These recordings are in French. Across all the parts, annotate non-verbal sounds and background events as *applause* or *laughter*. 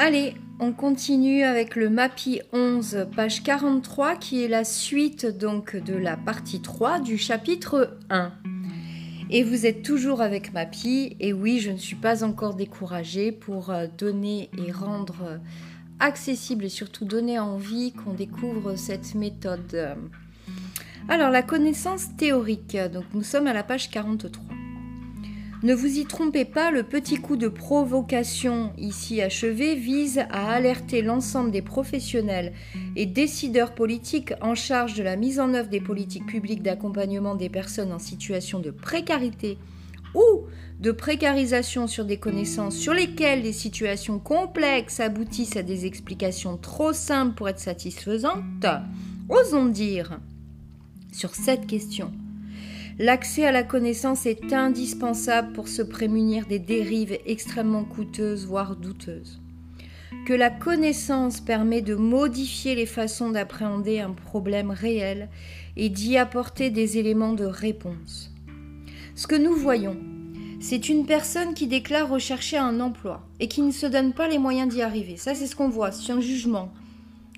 Allez, on continue avec le MAPI 11, page 43, qui est la suite donc de la partie 3 du chapitre 1. Et vous êtes toujours avec MAPI, et oui, je ne suis pas encore découragée pour euh, donner et rendre euh, accessible et surtout donner envie qu'on découvre cette méthode. Alors, la connaissance théorique, donc nous sommes à la page 43. Ne vous y trompez pas, le petit coup de provocation ici achevé vise à alerter l'ensemble des professionnels et décideurs politiques en charge de la mise en œuvre des politiques publiques d'accompagnement des personnes en situation de précarité ou de précarisation sur des connaissances sur lesquelles les situations complexes aboutissent à des explications trop simples pour être satisfaisantes. Osons dire sur cette question L'accès à la connaissance est indispensable pour se prémunir des dérives extrêmement coûteuses, voire douteuses. Que la connaissance permet de modifier les façons d'appréhender un problème réel et d'y apporter des éléments de réponse. Ce que nous voyons, c'est une personne qui déclare rechercher un emploi et qui ne se donne pas les moyens d'y arriver. Ça, c'est ce qu'on voit, c'est un jugement.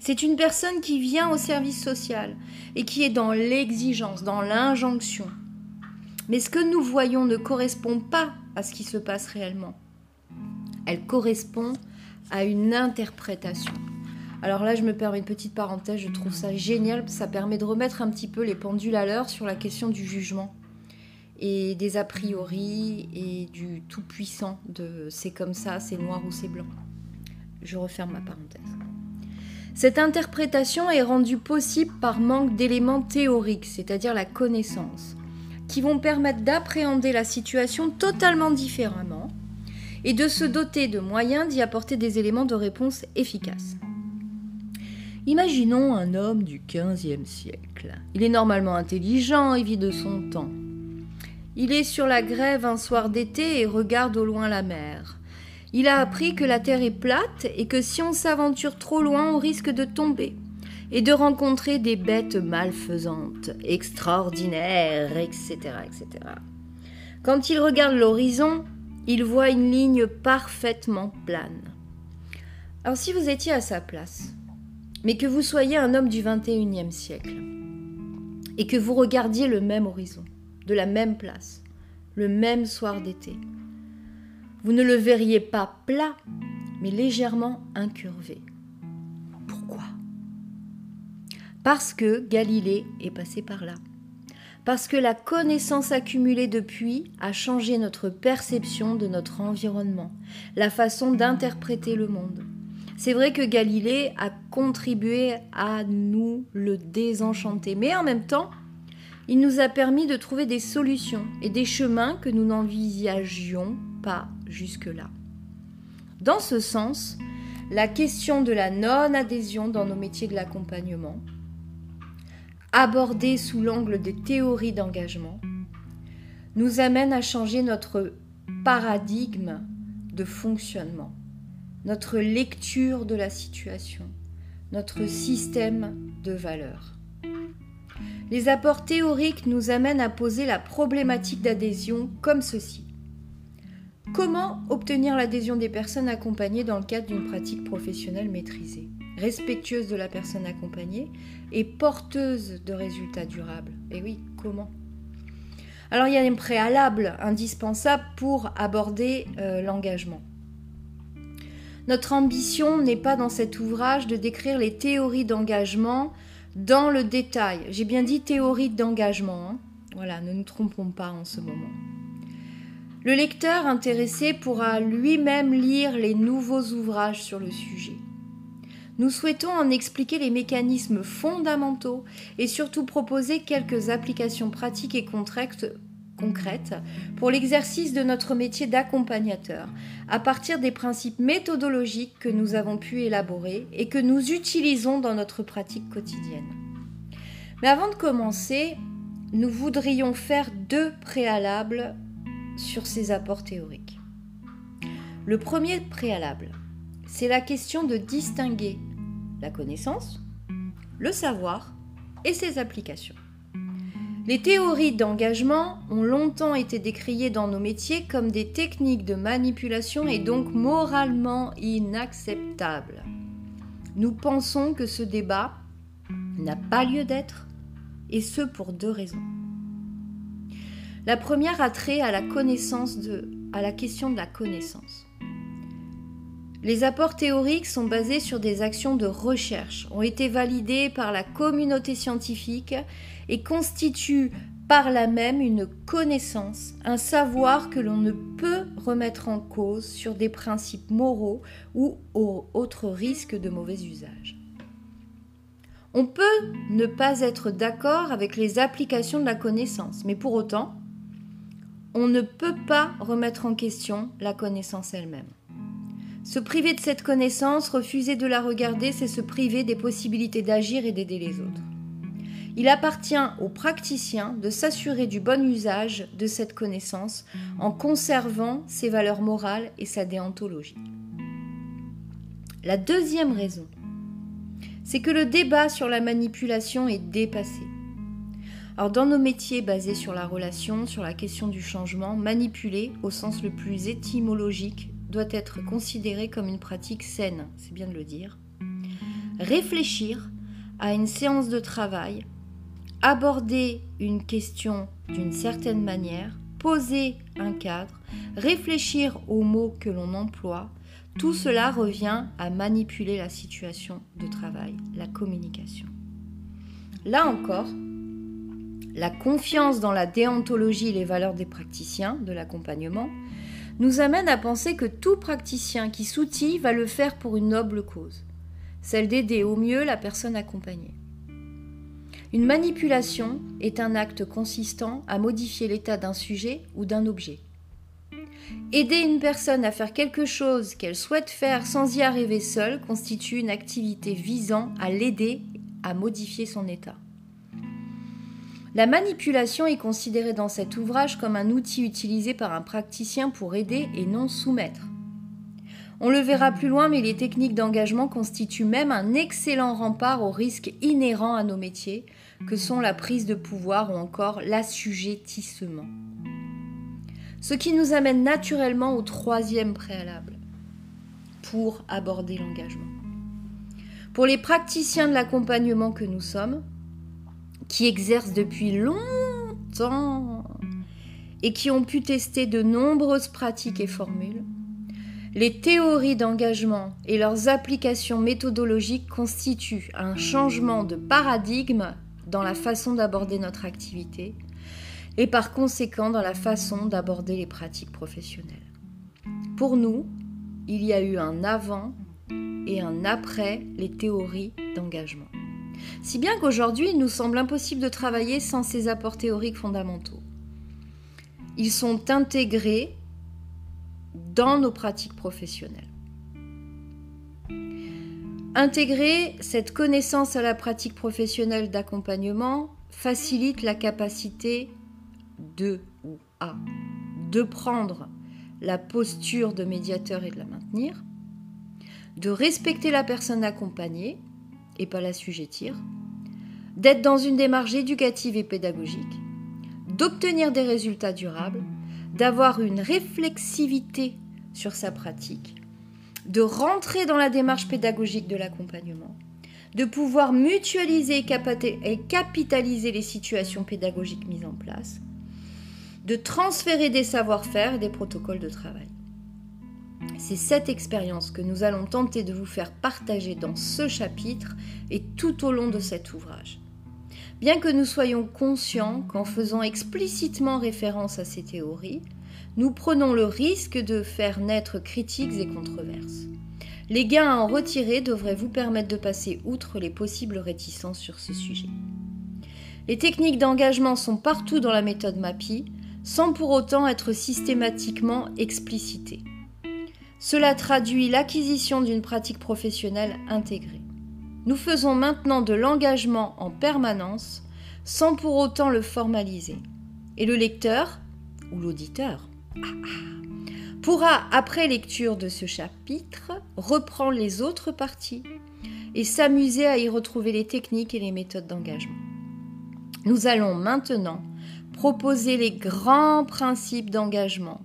C'est une personne qui vient au service social et qui est dans l'exigence, dans l'injonction. Mais ce que nous voyons ne correspond pas à ce qui se passe réellement. Elle correspond à une interprétation. Alors là, je me permets une petite parenthèse, je trouve ça génial, ça permet de remettre un petit peu les pendules à l'heure sur la question du jugement et des a priori et du tout-puissant de c'est comme ça, c'est noir ou c'est blanc. Je referme ma parenthèse. Cette interprétation est rendue possible par manque d'éléments théoriques, c'est-à-dire la connaissance qui vont permettre d'appréhender la situation totalement différemment et de se doter de moyens d'y apporter des éléments de réponse efficaces. Imaginons un homme du XVe siècle. Il est normalement intelligent et vit de son temps. Il est sur la grève un soir d'été et regarde au loin la mer. Il a appris que la Terre est plate et que si on s'aventure trop loin, on risque de tomber et de rencontrer des bêtes malfaisantes, extraordinaires, etc., etc. Quand il regarde l'horizon, il voit une ligne parfaitement plane. Alors si vous étiez à sa place, mais que vous soyez un homme du 21e siècle, et que vous regardiez le même horizon, de la même place, le même soir d'été, vous ne le verriez pas plat, mais légèrement incurvé. Parce que Galilée est passé par là. Parce que la connaissance accumulée depuis a changé notre perception de notre environnement, la façon d'interpréter le monde. C'est vrai que Galilée a contribué à nous le désenchanter, mais en même temps, il nous a permis de trouver des solutions et des chemins que nous n'envisagions pas jusque-là. Dans ce sens, la question de la non-adhésion dans nos métiers de l'accompagnement, abordée sous l'angle des théories d'engagement, nous amène à changer notre paradigme de fonctionnement, notre lecture de la situation, notre système de valeurs. Les apports théoriques nous amènent à poser la problématique d'adhésion comme ceci. Comment obtenir l'adhésion des personnes accompagnées dans le cadre d'une pratique professionnelle maîtrisée? Respectueuse de la personne accompagnée et porteuse de résultats durables. Et oui, comment? Alors il y a un préalable indispensable pour aborder euh, l'engagement. Notre ambition n'est pas dans cet ouvrage de décrire les théories d'engagement dans le détail. J'ai bien dit théorie d'engagement. Hein. voilà, ne nous trompons pas en ce moment. Le lecteur intéressé pourra lui-même lire les nouveaux ouvrages sur le sujet. Nous souhaitons en expliquer les mécanismes fondamentaux et surtout proposer quelques applications pratiques et concrètes pour l'exercice de notre métier d'accompagnateur, à partir des principes méthodologiques que nous avons pu élaborer et que nous utilisons dans notre pratique quotidienne. Mais avant de commencer, nous voudrions faire deux préalables sur ces apports théoriques. Le premier préalable, c'est la question de distinguer la connaissance, le savoir et ses applications. Les théories d'engagement ont longtemps été décriées dans nos métiers comme des techniques de manipulation et donc moralement inacceptables. Nous pensons que ce débat n'a pas lieu d'être, et ce pour deux raisons. La première a trait à la question de la connaissance. Les apports théoriques sont basés sur des actions de recherche, ont été validés par la communauté scientifique et constituent par là même une connaissance, un savoir que l'on ne peut remettre en cause sur des principes moraux ou autres risques de mauvais usage. On peut ne pas être d'accord avec les applications de la connaissance, mais pour autant, on ne peut pas remettre en question la connaissance elle-même. Se priver de cette connaissance, refuser de la regarder, c'est se priver des possibilités d'agir et d'aider les autres. Il appartient aux praticiens de s'assurer du bon usage de cette connaissance en conservant ses valeurs morales et sa déontologie. La deuxième raison, c'est que le débat sur la manipulation est dépassé. Alors dans nos métiers basés sur la relation, sur la question du changement, manipuler au sens le plus étymologique doit être considéré comme une pratique saine, c'est bien de le dire. Réfléchir à une séance de travail, aborder une question d'une certaine manière, poser un cadre, réfléchir aux mots que l'on emploie, tout cela revient à manipuler la situation de travail, la communication. Là encore, la confiance dans la déontologie et les valeurs des praticiens de l'accompagnement nous amène à penser que tout praticien qui s'outille va le faire pour une noble cause, celle d'aider au mieux la personne accompagnée. Une manipulation est un acte consistant à modifier l'état d'un sujet ou d'un objet. Aider une personne à faire quelque chose qu'elle souhaite faire sans y arriver seule constitue une activité visant à l'aider à modifier son état. La manipulation est considérée dans cet ouvrage comme un outil utilisé par un praticien pour aider et non soumettre. On le verra plus loin, mais les techniques d'engagement constituent même un excellent rempart aux risques inhérents à nos métiers, que sont la prise de pouvoir ou encore l'assujettissement. Ce qui nous amène naturellement au troisième préalable pour aborder l'engagement. Pour les praticiens de l'accompagnement que nous sommes, qui exercent depuis longtemps et qui ont pu tester de nombreuses pratiques et formules, les théories d'engagement et leurs applications méthodologiques constituent un changement de paradigme dans la façon d'aborder notre activité et par conséquent dans la façon d'aborder les pratiques professionnelles. Pour nous, il y a eu un avant et un après les théories d'engagement. Si bien qu'aujourd'hui, il nous semble impossible de travailler sans ces apports théoriques fondamentaux. Ils sont intégrés dans nos pratiques professionnelles. Intégrer cette connaissance à la pratique professionnelle d'accompagnement facilite la capacité de ou à de prendre la posture de médiateur et de la maintenir, de respecter la personne accompagnée et pas l'assujettir, d'être dans une démarche éducative et pédagogique, d'obtenir des résultats durables, d'avoir une réflexivité sur sa pratique, de rentrer dans la démarche pédagogique de l'accompagnement, de pouvoir mutualiser et capitaliser les situations pédagogiques mises en place, de transférer des savoir-faire et des protocoles de travail. C'est cette expérience que nous allons tenter de vous faire partager dans ce chapitre et tout au long de cet ouvrage. Bien que nous soyons conscients qu'en faisant explicitement référence à ces théories, nous prenons le risque de faire naître critiques et controverses. Les gains à en retirer devraient vous permettre de passer outre les possibles réticences sur ce sujet. Les techniques d'engagement sont partout dans la méthode MAPI, sans pour autant être systématiquement explicitées. Cela traduit l'acquisition d'une pratique professionnelle intégrée. Nous faisons maintenant de l'engagement en permanence sans pour autant le formaliser. Et le lecteur, ou l'auditeur, *laughs* pourra, après lecture de ce chapitre, reprendre les autres parties et s'amuser à y retrouver les techniques et les méthodes d'engagement. Nous allons maintenant proposer les grands principes d'engagement,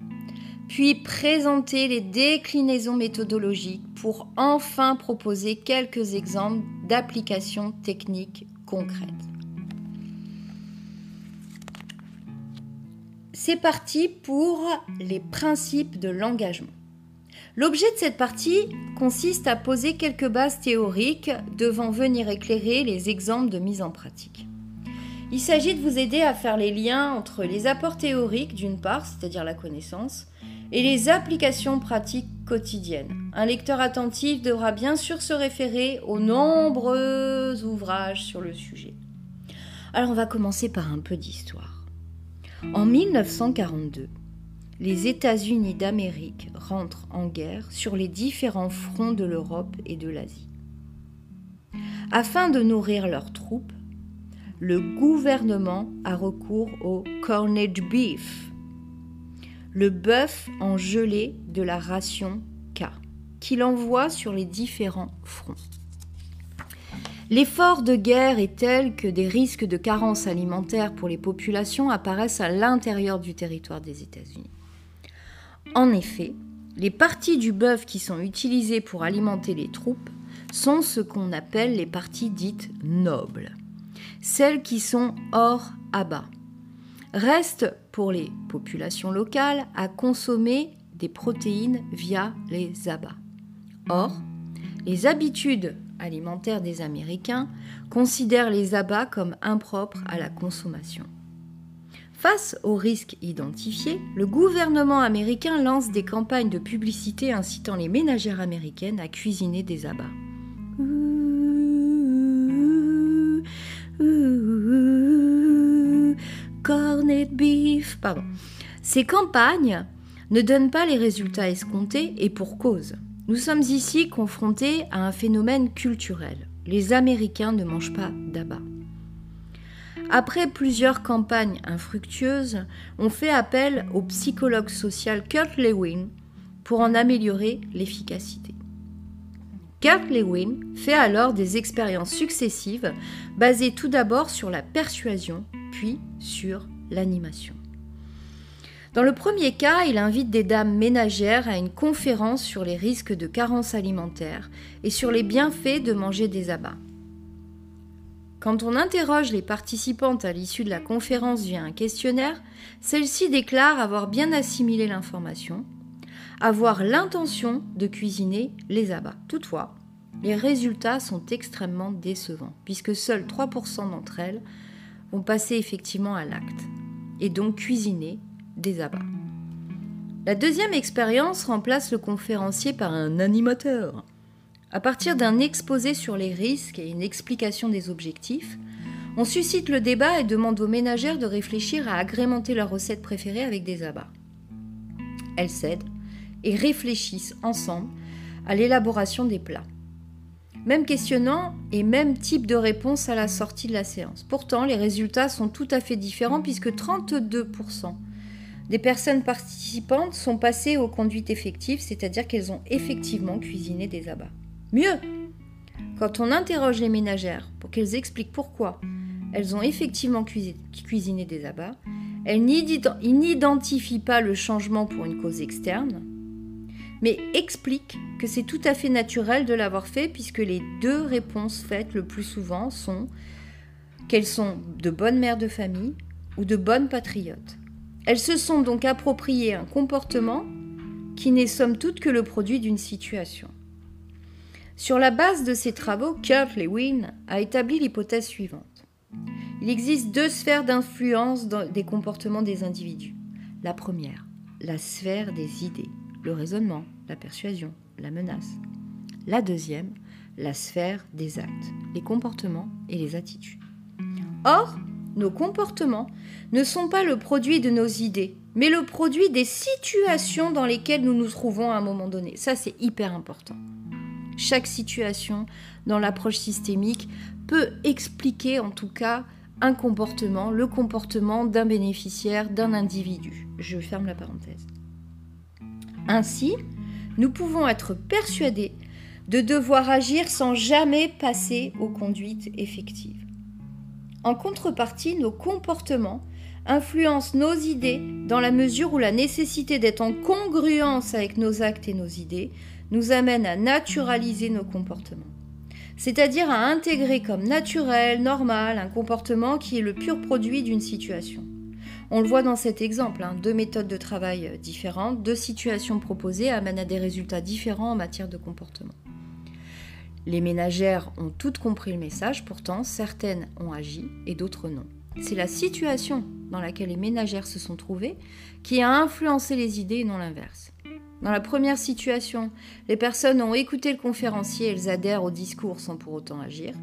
puis présenter les déclinaisons méthodologiques pour enfin proposer quelques exemples d'applications techniques concrètes. C'est parti pour les principes de l'engagement. L'objet de cette partie consiste à poser quelques bases théoriques devant venir éclairer les exemples de mise en pratique. Il s'agit de vous aider à faire les liens entre les apports théoriques d'une part, c'est-à-dire la connaissance, et les applications pratiques quotidiennes. Un lecteur attentif devra bien sûr se référer aux nombreux ouvrages sur le sujet. Alors on va commencer par un peu d'histoire. En 1942, les États-Unis d'Amérique rentrent en guerre sur les différents fronts de l'Europe et de l'Asie. Afin de nourrir leurs troupes, le gouvernement a recours au corned beef, le bœuf en gelée de la ration K, qu'il envoie sur les différents fronts. L'effort de guerre est tel que des risques de carence alimentaire pour les populations apparaissent à l'intérieur du territoire des États-Unis. En effet, les parties du bœuf qui sont utilisées pour alimenter les troupes sont ce qu'on appelle les parties dites nobles, celles qui sont hors abat. Reste pour les populations locales à consommer des protéines via les abats. Or, les habitudes alimentaire des Américains considère les abats comme impropres à la consommation. Face aux risques identifiés, le gouvernement américain lance des campagnes de publicité incitant les ménagères américaines à cuisiner des abats. Corned beef, pardon. Ces campagnes ne donnent pas les résultats escomptés et pour cause. Nous sommes ici confrontés à un phénomène culturel. Les Américains ne mangent pas d'abat. Après plusieurs campagnes infructueuses, on fait appel au psychologue social Kurt Lewin pour en améliorer l'efficacité. Kurt Lewin fait alors des expériences successives basées tout d'abord sur la persuasion, puis sur l'animation. Dans le premier cas, il invite des dames ménagères à une conférence sur les risques de carence alimentaire et sur les bienfaits de manger des abats. Quand on interroge les participantes à l'issue de la conférence via un questionnaire, celles-ci déclarent avoir bien assimilé l'information, avoir l'intention de cuisiner les abats. Toutefois, les résultats sont extrêmement décevants, puisque seuls 3% d'entre elles vont passer effectivement à l'acte, et donc cuisiner des abats. La deuxième expérience remplace le conférencier par un animateur. À partir d'un exposé sur les risques et une explication des objectifs, on suscite le débat et demande aux ménagères de réfléchir à agrémenter leur recette préférée avec des abats. Elles cèdent et réfléchissent ensemble à l'élaboration des plats. Même questionnant et même type de réponse à la sortie de la séance. Pourtant, les résultats sont tout à fait différents puisque 32% des personnes participantes sont passées aux conduites effectives, c'est-à-dire qu'elles ont effectivement cuisiné des abats. Mieux, quand on interroge les ménagères pour qu'elles expliquent pourquoi elles ont effectivement cuisiné des abats, elles n'identifient pas le changement pour une cause externe, mais expliquent que c'est tout à fait naturel de l'avoir fait puisque les deux réponses faites le plus souvent sont qu'elles sont de bonnes mères de famille ou de bonnes patriotes. Elles se sont donc appropriées un comportement qui n'est somme toute que le produit d'une situation. Sur la base de ces travaux, Kurt Lewin a établi l'hypothèse suivante. Il existe deux sphères d'influence des comportements des individus. La première, la sphère des idées, le raisonnement, la persuasion, la menace. La deuxième, la sphère des actes, les comportements et les attitudes. Or, nos comportements ne sont pas le produit de nos idées, mais le produit des situations dans lesquelles nous nous trouvons à un moment donné. Ça, c'est hyper important. Chaque situation dans l'approche systémique peut expliquer en tout cas un comportement, le comportement d'un bénéficiaire, d'un individu. Je ferme la parenthèse. Ainsi, nous pouvons être persuadés de devoir agir sans jamais passer aux conduites effectives. En contrepartie, nos comportements influencent nos idées dans la mesure où la nécessité d'être en congruence avec nos actes et nos idées nous amène à naturaliser nos comportements. C'est-à-dire à intégrer comme naturel, normal, un comportement qui est le pur produit d'une situation. On le voit dans cet exemple, hein, deux méthodes de travail différentes, deux situations proposées amènent à des résultats différents en matière de comportement. Les ménagères ont toutes compris le message, pourtant certaines ont agi et d'autres non. C'est la situation dans laquelle les ménagères se sont trouvées qui a influencé les idées et non l'inverse. Dans la première situation, les personnes ont écouté le conférencier elles adhèrent au discours sans pour autant agir.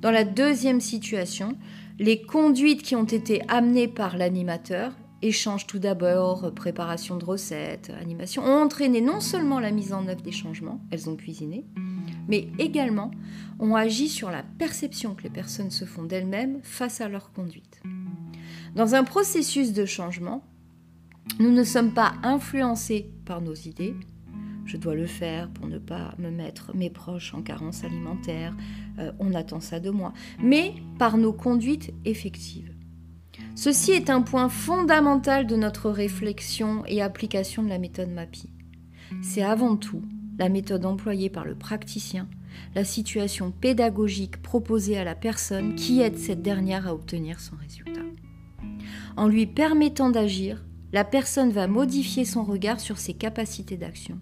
Dans la deuxième situation, les conduites qui ont été amenées par l'animateur, échange tout d'abord, préparation de recettes, animation, ont entraîné non seulement la mise en œuvre des changements, elles ont cuisiné, mais également ont agi sur la perception que les personnes se font d'elles-mêmes face à leur conduite. Dans un processus de changement, nous ne sommes pas influencés par nos idées. Je dois le faire pour ne pas me mettre mes proches en carence alimentaire. Euh, on attend ça de moi. Mais par nos conduites effectives. Ceci est un point fondamental de notre réflexion et application de la méthode MAPI. C'est avant tout la méthode employée par le praticien, la situation pédagogique proposée à la personne qui aide cette dernière à obtenir son résultat. En lui permettant d'agir, la personne va modifier son regard sur ses capacités d'action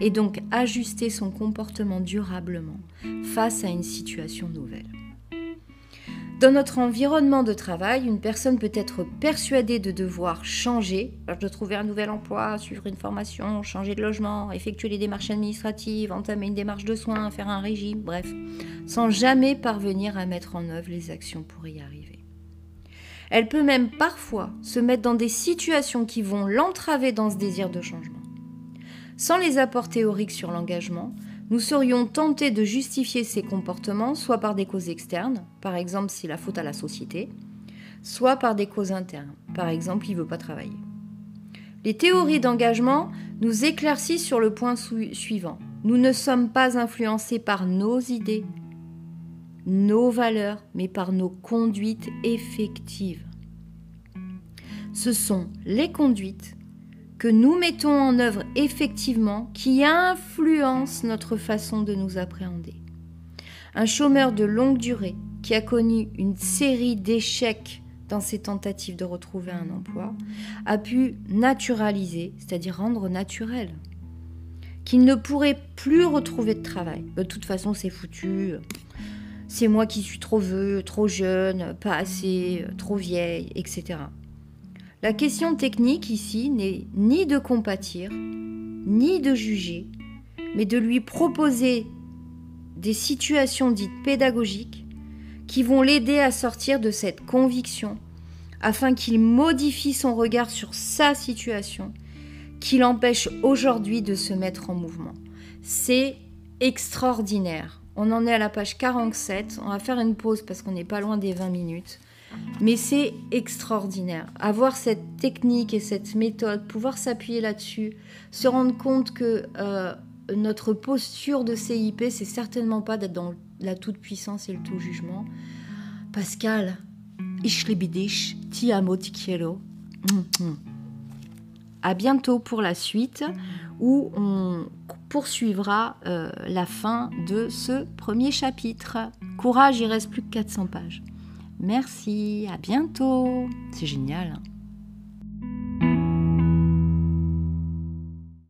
et donc ajuster son comportement durablement face à une situation nouvelle. Dans notre environnement de travail, une personne peut être persuadée de devoir changer, de trouver un nouvel emploi, suivre une formation, changer de logement, effectuer les démarches administratives, entamer une démarche de soins, faire un régime, bref, sans jamais parvenir à mettre en œuvre les actions pour y arriver. Elle peut même parfois se mettre dans des situations qui vont l'entraver dans ce désir de changement. Sans les apports théoriques sur l'engagement, nous serions tentés de justifier ces comportements soit par des causes externes, par exemple c'est la faute à la société, soit par des causes internes, par exemple il ne veut pas travailler. Les théories d'engagement nous éclaircissent sur le point suivant. Nous ne sommes pas influencés par nos idées, nos valeurs, mais par nos conduites effectives. Ce sont les conduites que nous mettons en œuvre effectivement qui influence notre façon de nous appréhender. Un chômeur de longue durée qui a connu une série d'échecs dans ses tentatives de retrouver un emploi a pu naturaliser, c'est-à-dire rendre naturel, qu'il ne pourrait plus retrouver de travail. De toute façon, c'est foutu. C'est moi qui suis trop vieux, trop jeune, pas assez, trop vieille, etc. La question technique ici n'est ni de compatir, ni de juger, mais de lui proposer des situations dites pédagogiques qui vont l'aider à sortir de cette conviction afin qu'il modifie son regard sur sa situation qui l'empêche aujourd'hui de se mettre en mouvement. C'est extraordinaire. On en est à la page 47. On va faire une pause parce qu'on n'est pas loin des 20 minutes. Mais c'est extraordinaire. Avoir cette technique et cette méthode, pouvoir s'appuyer là-dessus, se rendre compte que euh, notre posture de CIP, c'est certainement pas d'être dans la toute-puissance et le tout-jugement. Pascal, ich dich, ti amo, ti quiero. À bientôt pour la suite où on poursuivra euh, la fin de ce premier chapitre. Courage, il reste plus que 400 pages. Merci, à bientôt. C'est génial.